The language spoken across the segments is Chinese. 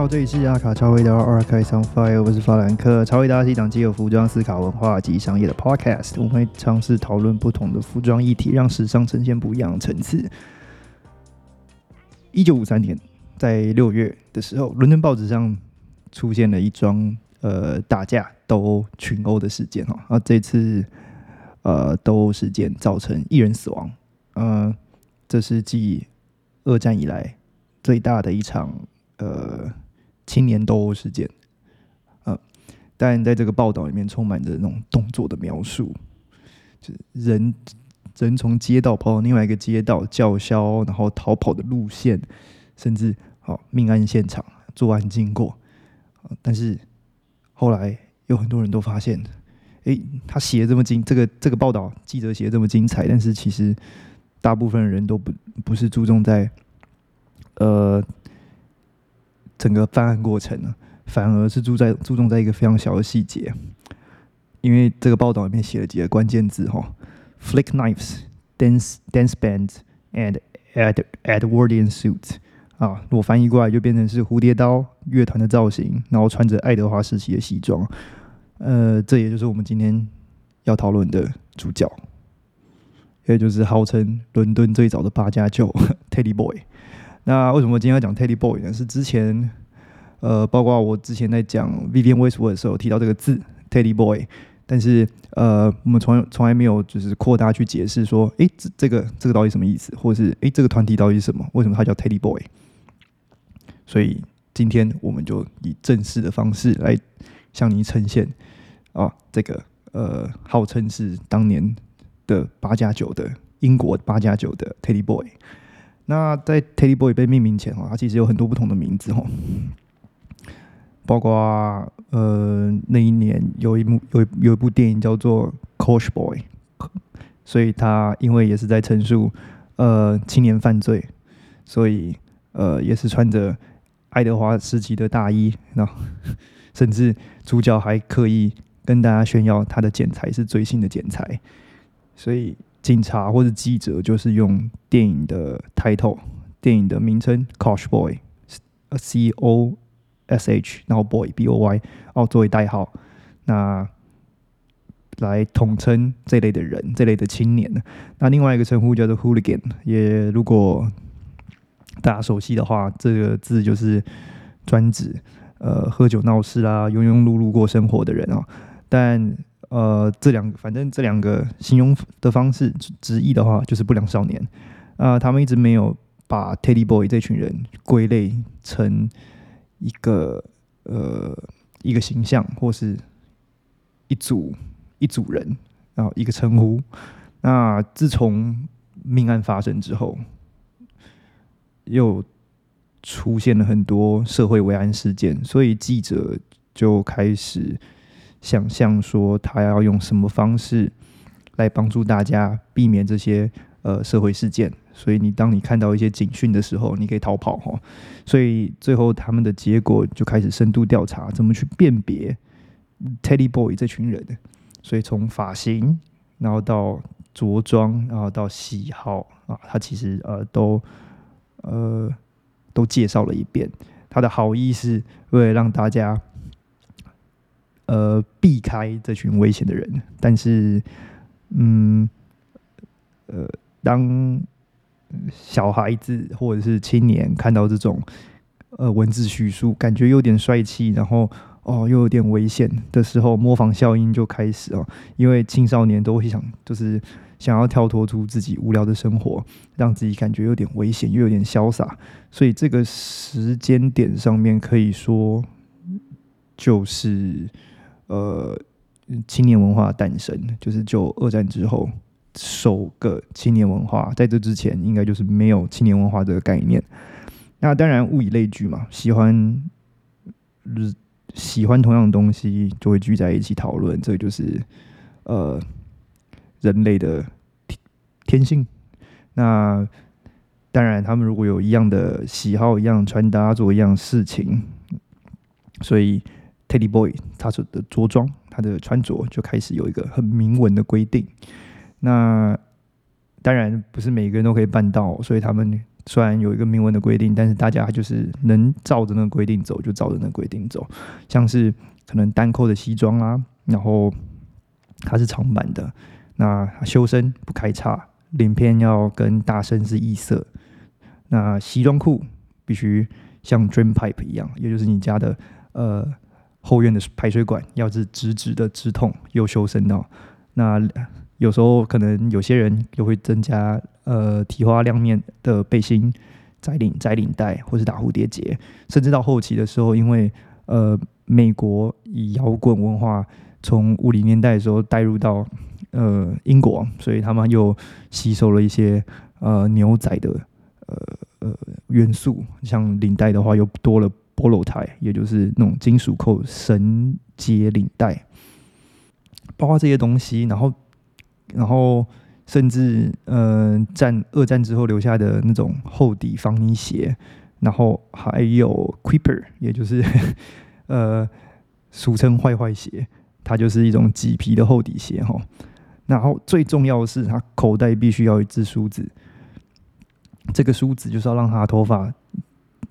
好，这里是阿卡超维达 Archive on Fire，我是法兰克。超维达是一档既有服装思考文化及商业的 Podcast，我们会尝试讨论不同的服装议题，让时尚呈现不一样的层次。一九五三年，在六月的时候，伦敦报纸上出现了一桩呃打架斗殴群殴的事件哈，啊，这次呃斗殴事件造成一人死亡，呃，这是继二战以来最大的一场。呃，青年斗殴事件，嗯，但在这个报道里面充满着那种动作的描述，就人人从街道跑到另外一个街道叫嚣，然后逃跑的路线，甚至好命案现场作案经过，但是后来有很多人都发现，哎，他写的这么精，这个这个报道记者写的这么精彩，但是其实大部分人都不不是注重在，呃。整个犯案过程呢，反而是注在注重在一个非常小的细节，因为这个报道里面写了几个关键字哈，flick knives, dance dance bands and Ed Edwardian suit 啊，我翻译过来就变成是蝴蝶刀乐团的造型，然后穿着爱德华时期的西装，呃，这也就是我们今天要讨论的主角，也就是号称伦敦最早的八加九 Teddy Boy。那为什么今天要讲 Teddy Boy 呢？是之前，呃，包括我之前在讲 Vivian Westwood 的时候提到这个字 Teddy Boy，但是呃，我们从从来没有就是扩大去解释说，诶，这这个这个到底什么意思，或者是诶，这个团体到底是什么？为什么它叫 Teddy Boy？所以今天我们就以正式的方式来向您呈现啊，这个呃，号称是当年的八加九的英国八加九的 Teddy Boy。那在 Teddy Boy 被命名前哦，它其实有很多不同的名字哦，包括呃那一年有一幕有有一部电影叫做《Coach Boy》，所以他因为也是在陈述呃青年犯罪，所以呃也是穿着爱德华时期的大衣，那甚至主角还刻意跟大家炫耀他的剪裁是最新的剪裁，所以。警察或者记者就是用电影的 title，电影的名称 Cosh Boy，C O S H，然后 Boy B O Y，哦作为代号，那来统称这类的人，这类的青年。那另外一个称呼叫做 Hooligan，也如果大家熟悉的话，这个字就是专指呃喝酒闹事啊、庸庸碌碌过生活的人啊，但。呃，这两个反正这两个形容的方式直译的话，就是不良少年。啊，他们一直没有把 Teddy Boy 这群人归类成一个呃一个形象，或是一组一组人，然后一个称呼。那自从命案发生之后，又出现了很多社会危案事件，所以记者就开始。想象说他要用什么方式来帮助大家避免这些呃社会事件，所以你当你看到一些警讯的时候，你可以逃跑哈。所以最后他们的结果就开始深度调查，怎么去辨别 Teddy Boy 这群人。所以从发型，然后到着装，然后到喜好啊，他其实呃都呃都介绍了一遍。他的好意是为了让大家。呃，避开这群危险的人，但是，嗯，呃，当小孩子或者是青年看到这种呃文字叙述，感觉有点帅气，然后哦又有点危险的时候，模仿效应就开始哦，因为青少年都会想，就是想要跳脱出自己无聊的生活，让自己感觉有点危险，又有点潇洒，所以这个时间点上面可以说就是。呃，青年文化诞生，就是就二战之后首个青年文化，在这之前应该就是没有青年文化这个概念。那当然物以类聚嘛，喜欢喜欢同样的东西就会聚在一起讨论，这就是呃人类的天性。那当然，他们如果有一样的喜好、一样穿搭、做一样事情，所以。Teddy Boy，他所的着装，他的穿着就开始有一个很明文的规定。那当然不是每个人都可以办到，所以他们虽然有一个明文的规定，但是大家就是能照着那个规定走，就照着那个规定走。像是可能单扣的西装啦，然后它是长版的，那修身不开叉，领片要跟大身是异色，那西装裤必须像 drain pipe 一样，也就是你家的呃后院的排水管要是直直的直筒又修身哦。那有时候可能有些人又会增加呃提花亮面的背心、窄领、窄领带，或是打蝴蝶结，甚至到后期的时候，因为呃美国以摇滚文化从五零年代的时候带入到呃英国，所以他们又吸收了一些呃牛仔的呃呃元素，像领带的话又多了菠萝带，也就是那种金属扣绳结领带，包括这些东西，然后。然后，甚至呃，战二战之后留下的那种厚底防泥鞋，然后还有 Creeper，也就是 呃，俗称坏坏鞋，它就是一种麂皮的厚底鞋哈。然后最重要的是，他口袋必须要一支梳子，这个梳子就是要让他头发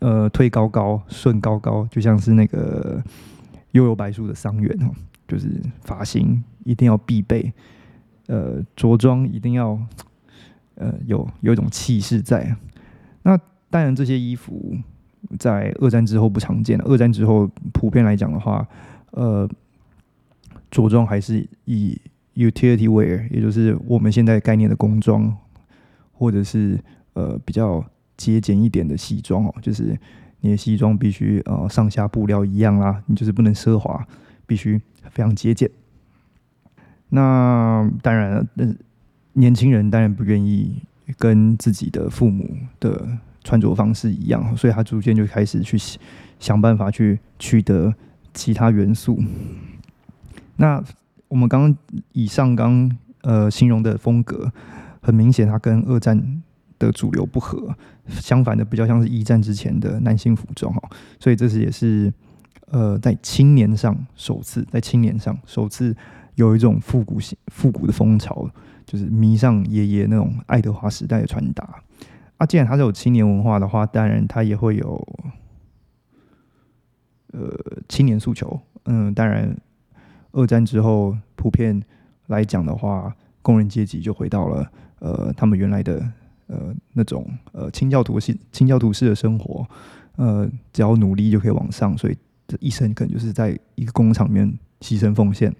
呃推高高、顺高高，就像是那个悠悠白书的桑园哦，就是发型一定要必备。呃，着装一定要，呃，有有一种气势在。那当然，这些衣服在二战之后不常见了。二战之后，普遍来讲的话，呃，着装还是以 utility wear，也就是我们现在概念的工装，或者是呃比较节俭一点的西装哦，就是你的西装必须呃上下布料一样啦，你就是不能奢华，必须非常节俭。那当然，年轻人当然不愿意跟自己的父母的穿着方式一样，所以他逐渐就开始去想办法去取得其他元素。那我们刚刚以上刚呃形容的风格，很明显，它跟二战的主流不合，相反的比较像是一战之前的男性服装哈，所以这是也是呃在青年上首次在青年上首次。有一种复古型、复古的风潮，就是迷上爷爷那种爱德华时代的穿搭。啊，既然它是有青年文化的话，当然它也会有呃青年诉求。嗯，当然，二战之后普遍来讲的话，工人阶级就回到了呃他们原来的呃那种呃清教徒式、清教徒式的生活。呃，只要努力就可以往上，所以这一生可能就是在一个工厂里面牺牲奉献。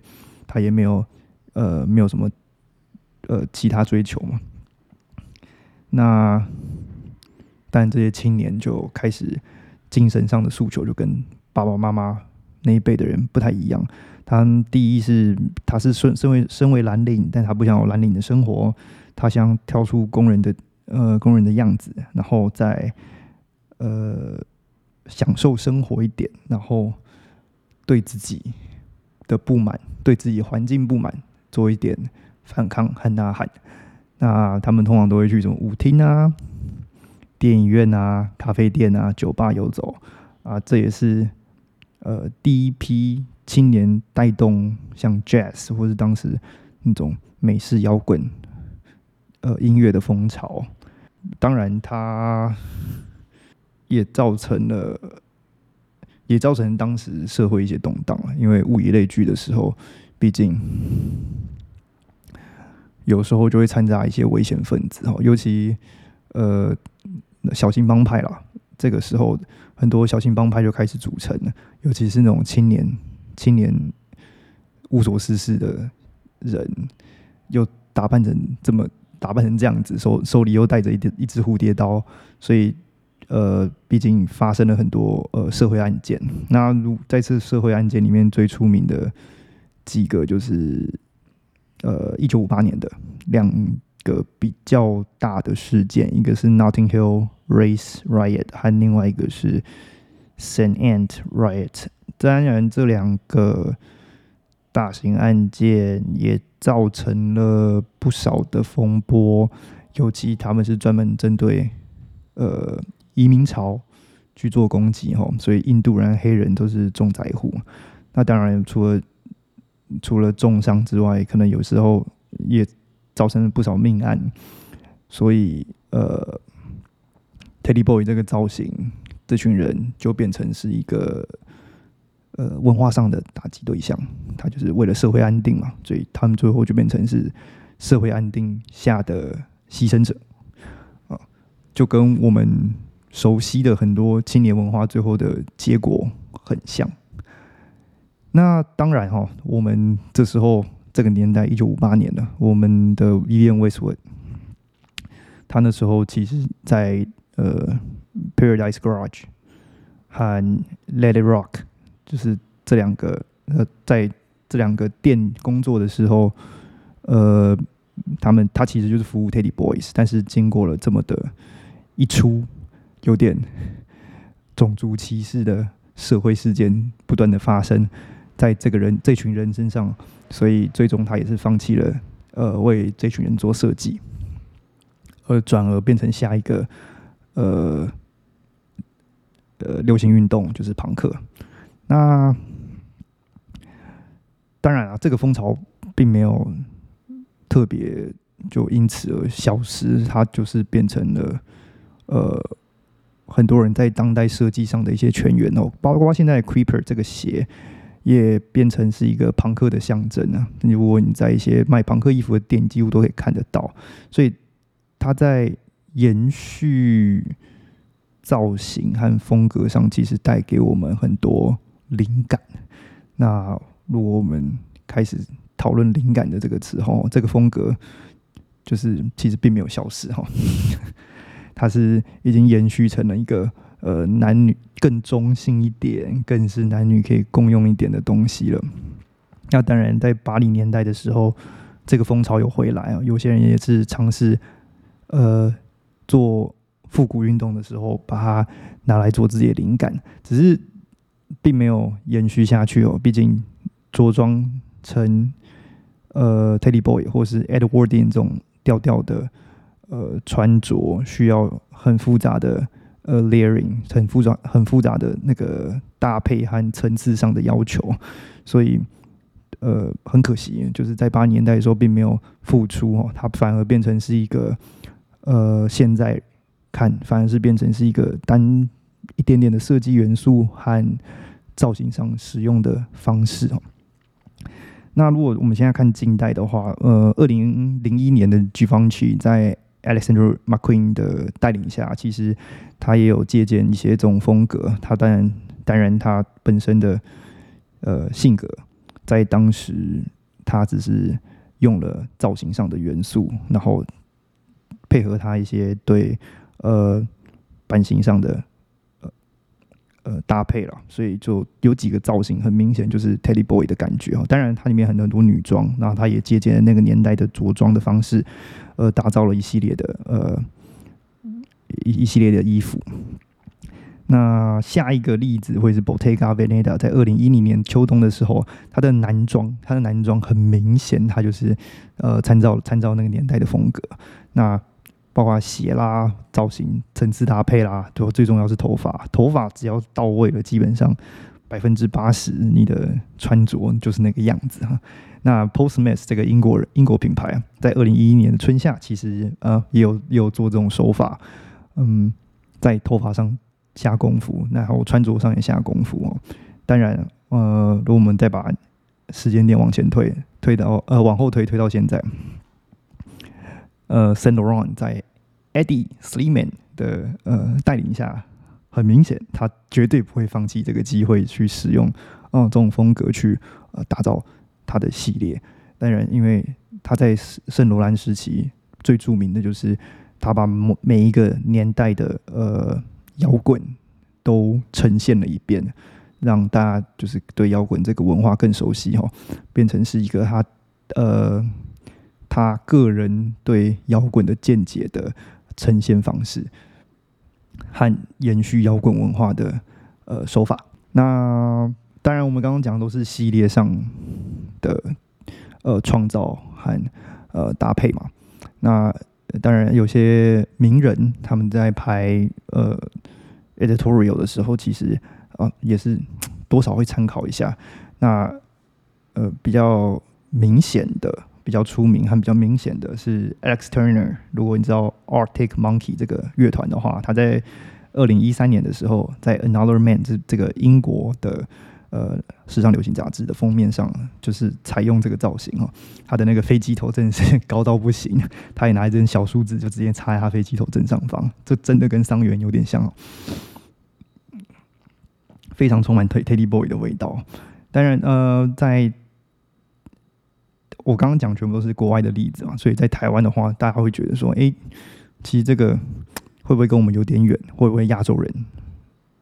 他也没有，呃，没有什么，呃，其他追求嘛。那，但这些青年就开始精神上的诉求就跟爸爸妈妈那一辈的人不太一样。他第一是他是身身为身为蓝领，但他不想有蓝领的生活，他想跳出工人的呃工人的样子，然后再呃享受生活一点，然后对自己。的不满，对自己环境不满，做一点反抗和呐喊。那他们通常都会去什么舞厅啊、电影院啊、咖啡店啊、酒吧游走啊。这也是呃第一批青年带动像 jazz 或是当时那种美式摇滚呃音乐的风潮。当然，它也造成了。也造成当时社会一些动荡因为物以类聚的时候，毕竟有时候就会掺杂一些危险分子哦，尤其呃小型帮派啦，这个时候很多小型帮派就开始组成了，尤其是那种青年青年无所事事的人，又打扮成这么打扮成这样子，手手里又带着一一只蝴蝶刀，所以。呃，毕竟发生了很多呃社会案件。那如在这社会案件里面最出名的几个，就是呃一九五八年的两个比较大的事件，一个是 Notting Hill Race Riot，和另外一个是 Saint Ant Riot。当然，这两个大型案件也造成了不少的风波，尤其他们是专门针对呃。移民潮去做攻击哈，所以印度人、黑人都是重灾户。那当然，除了除了重伤之外，可能有时候也造成了不少命案。所以，呃，Teddy Boy 这个造型，这群人就变成是一个呃文化上的打击对象。他就是为了社会安定嘛，所以他们最后就变成是社会安定下的牺牲者啊，就跟我们熟悉的很多青年文化最后的结果很像。那当然哈，我们这时候这个年代，一九五八年了，我们的 Vivian Westwood，他那时候其实在呃 Paradise Garage 和 Let It Rock，就是这两个呃在这两个店工作的时候，呃，他们他其实就是服务 Teddy Boys，但是经过了这么的一出有点种族歧视的社会事件不断的发生。在这个人这群人身上，所以最终他也是放弃了呃为这群人做设计，而转而变成下一个呃呃流行运动就是朋克。那当然啊，这个风潮并没有特别就因此而消失，它就是变成了呃很多人在当代设计上的一些全员哦，包括现在 Creeper 这个鞋。也变成是一个朋克的象征啊！如果你在一些卖朋克衣服的店，几乎都可以看得到。所以它在延续造型和风格上，其实带给我们很多灵感。那如果我们开始讨论灵感的这个词哈，这个风格就是其实并没有消失哈，它是已经延续成了一个。呃，男女更中性一点，更是男女可以共用一点的东西了。那当然，在八零年代的时候，这个风潮有回来啊。有些人也是尝试，呃，做复古运动的时候，把它拿来做自己的灵感，只是并没有延续下去哦。毕竟着装成呃 Teddy Boy 或是 Edwardian 这种调调的呃穿着，需要很复杂的。呃，layering 很复杂、很复杂的那个搭配和层次上的要求，所以呃，很可惜，就是在八十年代的时候并没有付出哦，它反而变成是一个呃，现在看反而是变成是一个单一点点的设计元素和造型上使用的方式哦。那如果我们现在看近代的话，呃，二零零一年的 Givenchy 在 Alexander McQueen 的带领下，其实他也有借鉴一些这种风格。他当然，当然他本身的呃性格，在当时他只是用了造型上的元素，然后配合他一些对呃版型上的。呃，搭配了，所以就有几个造型很明显，就是 Teddy Boy 的感觉哦。当然，它里面很多很多女装，然后它也借鉴了那个年代的着装的方式，呃，打造了一系列的呃一一系列的衣服。那下一个例子会是 Bottega Veneta，在二零一零年秋冬的时候，它的男装，它的男装很明显，它就是呃参照参照那个年代的风格。那包括鞋啦、造型、层次搭配啦，最最重要是头发。头发只要到位了，基本上百分之八十你的穿着就是那个样子哈。那 Postmates 这个英国人英国品牌，在二零一一年的春夏，其实呃也有也有做这种手法，嗯，在头发上下功夫，然后穿着上也下功夫哦。当然，呃，如果我们再把时间点往前推，推到呃往后推，推到现在。呃，Saint Laurent 在 Eddie Sliman 的呃带领下，很明显，他绝对不会放弃这个机会去使用嗯这种风格去呃打造他的系列。当然，因为他在圣罗兰时期最著名的就是他把每一个年代的呃摇滚都呈现了一遍，让大家就是对摇滚这个文化更熟悉哈，变成是一个他呃。他个人对摇滚的见解的呈现方式，和延续摇滚文化的呃手法。那当然，我们刚刚讲的都是系列上的呃创造和呃搭配嘛。那当然，有些名人他们在拍呃 editorial 的时候，其实啊也是多少会参考一下。那呃比较明显的。比较出名和比较明显的是 Alex Turner。如果你知道 Arctic Monkey 这个乐团的话，他在二零一三年的时候，在 Another Man 这这个英国的呃时尚流行杂志的封面上，就是采用这个造型哦。他的那个飞机头真的是高到不行，他也拿一根小梳子就直接插在他飞机头正上方，这真的跟桑园有点像哦，非常充满 Teddy Boy 的味道。当然，呃，在我刚刚讲全部都是国外的例子嘛，所以在台湾的话，大家会觉得说，哎，其实这个会不会跟我们有点远？会不会亚洲人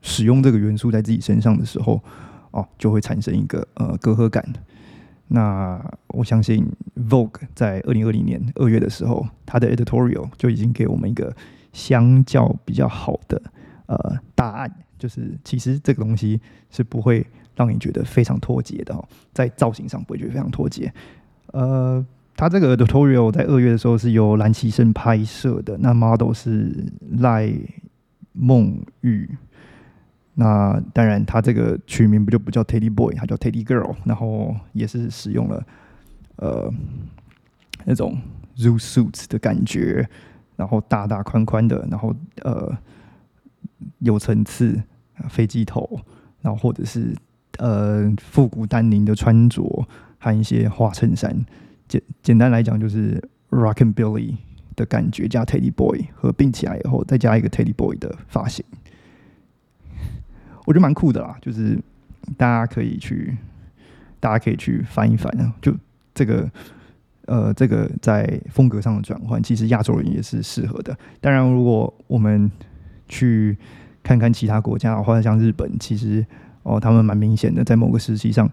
使用这个元素在自己身上的时候，哦，就会产生一个呃隔阂感？那我相信 Vogue 在二零二零年二月的时候，它的 editorial 就已经给我们一个相较比较好的呃答案，就是其实这个东西是不会让你觉得非常脱节的哦，在造型上不会觉得非常脱节。呃，他这个 tutorial 在二月的时候是由蓝旗胜拍摄的，那 model 是赖梦玉。那当然，他这个取名不就不叫 Teddy Boy，他叫 Teddy Girl，然后也是使用了呃那种 zoo suits 的感觉，然后大大宽宽的，然后呃有层次飞机头，然后或者是呃复古丹宁的穿着，和一些花衬衫，简简单来讲就是 Rock and Billy 的感觉加 Teddy Boy 合并起来以后，再加一个 Teddy Boy 的发型。我觉得蛮酷的啦，就是大家可以去，大家可以去翻一翻啊。就这个，呃，这个在风格上的转换，其实亚洲人也是适合的。当然，如果我们去看看其他国家，或者像日本，其实哦，他们蛮明显的，在某个时期上，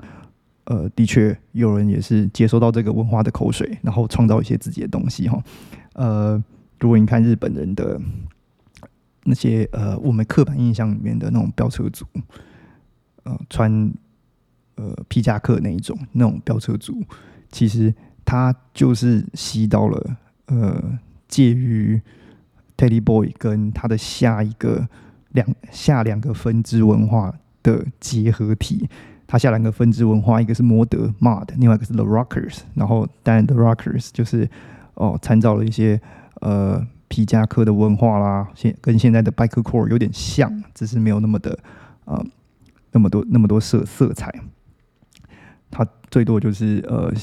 呃，的确有人也是接收到这个文化的口水，然后创造一些自己的东西哈。呃，如果你看日本人的。那些呃，我们刻板印象里面的那种飙车族，呃，穿呃皮夹克那一种那种飙车族，其实他就是吸到了呃介于 Teddy Boy 跟他的下一个两下两个分支文化的结合体。他下两个分支文化，一个是摩德 Mod，另外一个是 The Rockers。然后当然 The Rockers 就是哦参照了一些呃。皮夹克的文化啦，现跟现在的 Biker Core 有点像，只是没有那么的呃那么多那么多色色彩。它最多就是呃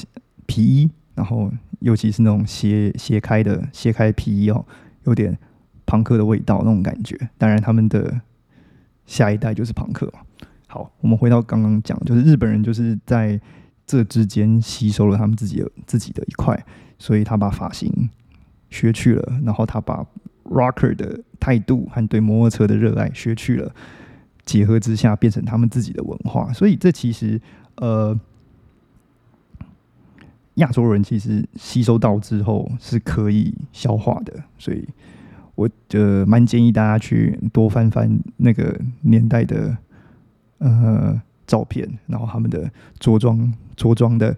皮衣，然后尤其是那种斜斜开的斜开皮衣哦，有点朋克的味道那种感觉。当然，他们的下一代就是朋克嘛。好，我们回到刚刚讲，就是日本人就是在这之间吸收了他们自己的自己的一块，所以他把发型。学去了，然后他把 rocker 的态度和对摩托车的热爱学去了，结合之下变成他们自己的文化。所以这其实呃，亚洲人其实吸收到之后是可以消化的。所以我呃蛮建议大家去多翻翻那个年代的呃照片，然后他们的着装着装的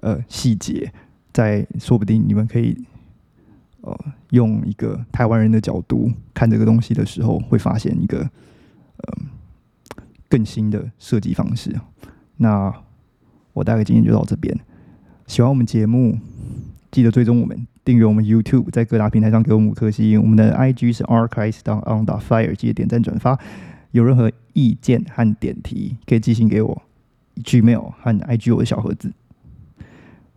呃细节，在说不定你们可以。呃，用一个台湾人的角度看这个东西的时候，会发现一个呃更新的设计方式。那我大概今天就到这边。喜欢我们节目，记得追踪我们，订阅我们 YouTube，在各大平台上给我们五颗星。我们的 IG 是 Archives on the Fire，记得点赞转发。有任何意见和点题，可以寄信给我，Gmail 和 IG 我的小盒子。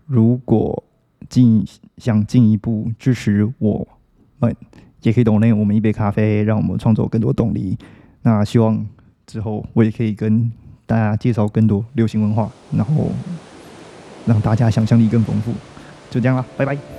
如果进想进一步支持我们，也可以懂内我们一杯咖啡，让我们创作更多动力。那希望之后我也可以跟大家介绍更多流行文化，然后让大家想象力更丰富。就这样了，拜拜。